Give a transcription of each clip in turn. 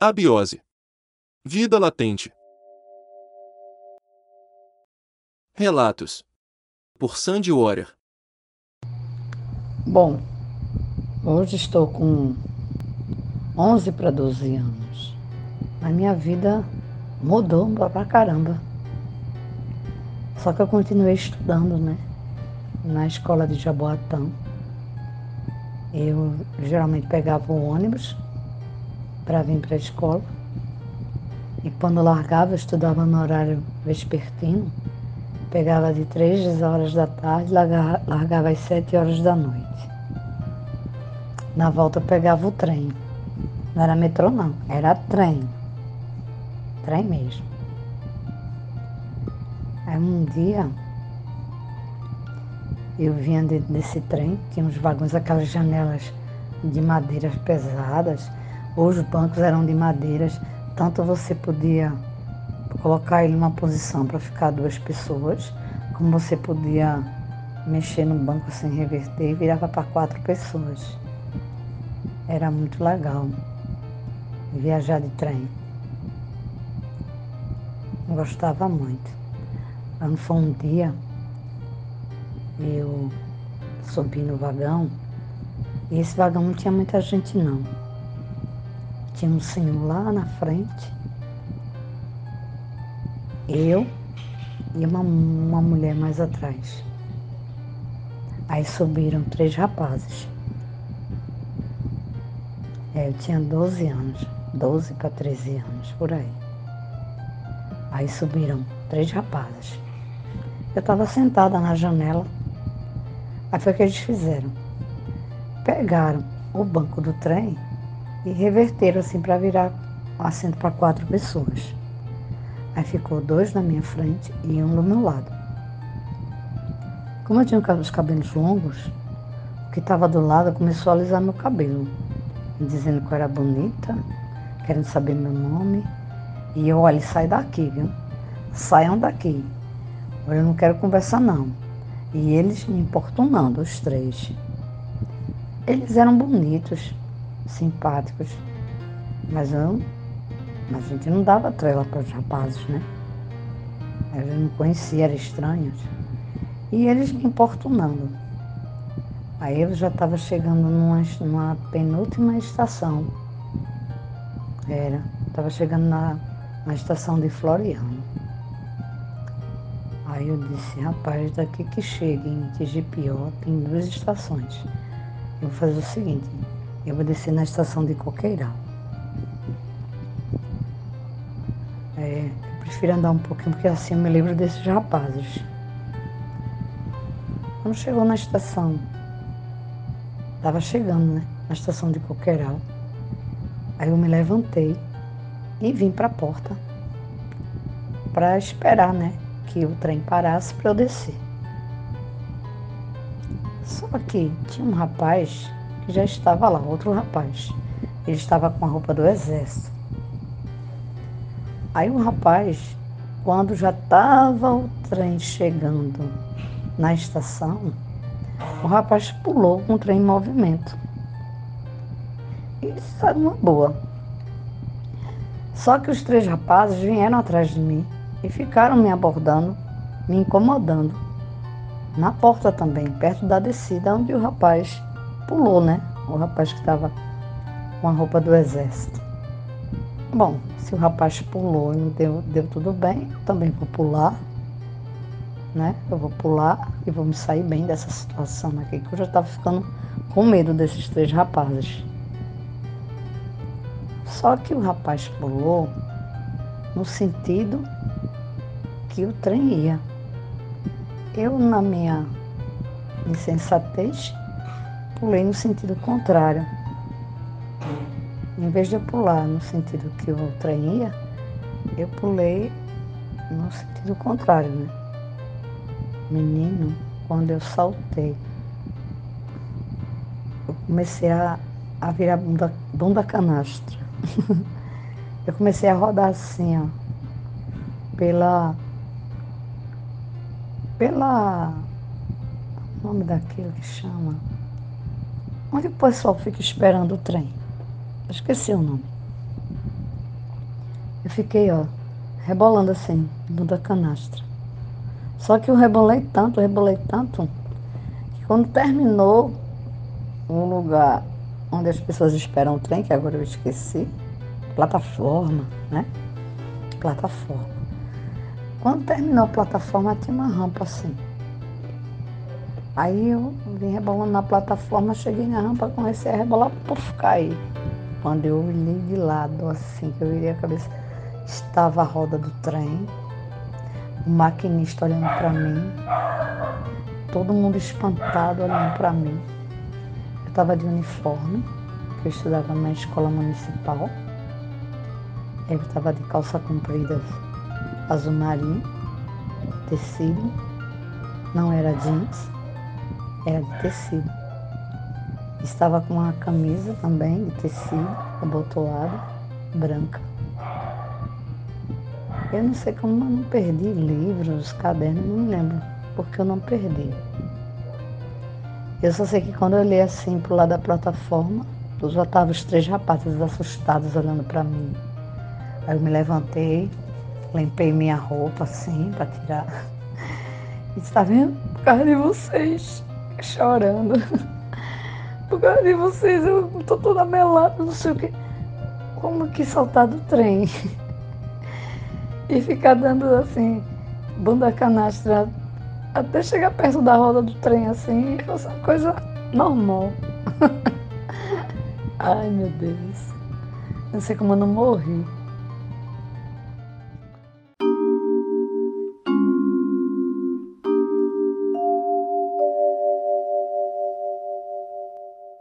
Abiose. Vida latente. Relatos. Por Sandy Warrior. Bom, hoje estou com 11 para 12 anos. A minha vida mudou pra caramba. Só que eu continuei estudando, né? Na escola de Jaboatão. Eu geralmente pegava o ônibus para vir para a escola. E quando largava, eu estudava no horário vespertino. Pegava de três horas da tarde, largava, largava às sete horas da noite. Na volta pegava o trem. Não era metrô não, era trem. Trem mesmo. Aí um dia eu vinha dentro desse trem, tinha uns vagões, aquelas janelas de madeiras pesadas, os bancos eram de madeiras, tanto você podia colocar ele numa posição para ficar duas pessoas, como você podia mexer no banco sem reverter e virava para quatro pessoas. Era muito legal viajar de trem. Gostava muito. Quando foi um dia, eu subi no vagão e esse vagão não tinha muita gente não. Tinha um senhor lá na frente, eu e uma, uma mulher mais atrás. Aí subiram três rapazes. É, eu tinha 12 anos, 12 para 13 anos, por aí. Aí subiram três rapazes. Eu estava sentada na janela. Aí foi o que eles fizeram. Pegaram o banco do trem e reverteram assim para virar um assento para quatro pessoas. Aí ficou dois na minha frente e um do meu lado. Como eu tinha os cabelos longos, o que estava do lado começou a alisar meu cabelo, dizendo que eu era bonita, querendo saber meu nome. E eu, olha, sai daqui, viu? Saiam daqui. Eu não quero conversar, não. E eles me importunando, os três. Eles eram bonitos, simpáticos, mas eu, a gente não dava trela para os rapazes, né? A gente não conhecia, eram estranhos. E eles me importunando. Aí eu já estava chegando numa, numa penúltima estação. Era, estava chegando na, na estação de Floriano. Aí eu disse, rapaz, daqui que chega em Tigipió tem duas estações. Eu vou fazer o seguinte, eu vou descer na estação de Coqueiral. É, eu prefiro andar um pouquinho, porque assim eu me lembro desses rapazes. Quando chegou na estação, estava chegando, né? Na estação de Coqueiral. Aí eu me levantei e vim para a porta para esperar, né? que o trem parasse para eu descer. Só que tinha um rapaz já estava lá, outro rapaz. Ele estava com a roupa do exército. Aí o rapaz, quando já estava o trem chegando na estação, o rapaz pulou com o trem em movimento. E saiu uma boa. Só que os três rapazes vieram atrás de mim e ficaram me abordando, me incomodando. Na porta também, perto da descida, onde o rapaz pulou, né? O rapaz que estava com a roupa do exército. Bom, se o rapaz pulou e não deu, deu tudo bem, eu também vou pular, né? Eu vou pular e vou me sair bem dessa situação aqui, que eu já estava ficando com medo desses três rapazes. Só que o rapaz pulou no sentido que o trem ia. Eu, na minha insensatez, pulei no sentido contrário. Em vez de eu pular no sentido que o trem eu pulei no sentido contrário, né? Menino, quando eu saltei, eu comecei a, a virar bunda, bunda canastra. eu comecei a rodar assim, ó, pela pela. O nome daquilo que chama. Onde o pessoal fica esperando o trem. Eu esqueci o nome. Eu fiquei, ó, rebolando assim, bunda canastra. Só que eu rebolei tanto, rebolei tanto, que quando terminou um lugar onde as pessoas esperam o trem, que agora eu esqueci, plataforma, né? Plataforma. Quando terminou a plataforma, tinha uma rampa assim. Aí eu vim rebolando na plataforma, cheguei na rampa, comecei a rebolar, puf, caí. Quando eu olhei de lado, assim, que eu virei a cabeça, estava a roda do trem, o maquinista olhando para mim, todo mundo espantado olhando para mim. Eu estava de uniforme, que eu estudava na escola municipal. Eu estava de calça comprida azul marinho, tecido, não era jeans, era de tecido. Estava com uma camisa também de tecido, abotoada, branca. Eu não sei como eu não perdi livros, cadernos, não me lembro porque eu não perdi. Eu só sei que quando eu olhei assim pro lado da plataforma, já estavam os três rapazes assustados olhando para mim. Aí eu me levantei, limpei minha roupa assim para tirar. Está vendo? Por causa de vocês, chorando. Por causa de vocês, eu tô toda melada, não sei o que. Como que saltar do trem? E ficar dando assim, bunda canastra até chegar perto da roda do trem assim, uma coisa normal. Ai meu Deus. Não sei como eu não morri.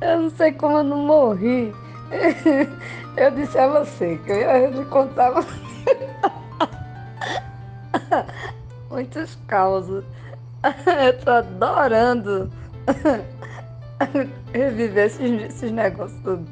Eu não sei como eu não morri. Eu disse a você que eu ia lhe contar muitas causas. Eu tô adorando reviver esses, esses negócios tudo.